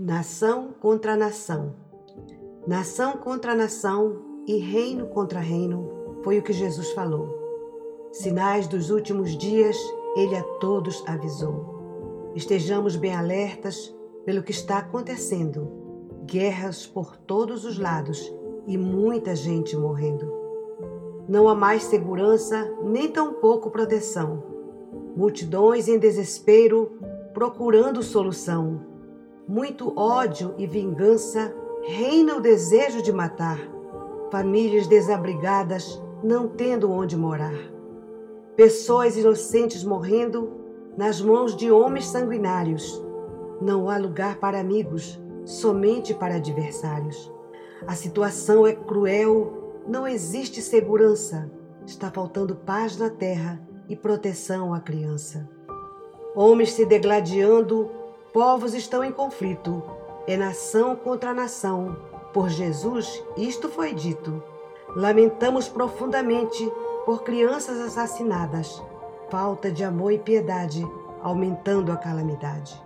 Nação contra nação. Nação contra nação e reino contra reino, foi o que Jesus falou. Sinais dos últimos dias, ele a todos avisou. Estejamos bem alertas pelo que está acontecendo. Guerras por todos os lados e muita gente morrendo. Não há mais segurança, nem tampouco proteção. Multidões em desespero procurando solução muito ódio e vingança, reina o desejo de matar, famílias desabrigadas não tendo onde morar, pessoas inocentes morrendo nas mãos de homens sanguinários. Não há lugar para amigos, somente para adversários. A situação é cruel, não existe segurança, está faltando paz na terra e proteção à criança. Homens se degladiando Povos estão em conflito, é nação contra nação. Por Jesus, isto foi dito. Lamentamos profundamente por crianças assassinadas, falta de amor e piedade, aumentando a calamidade.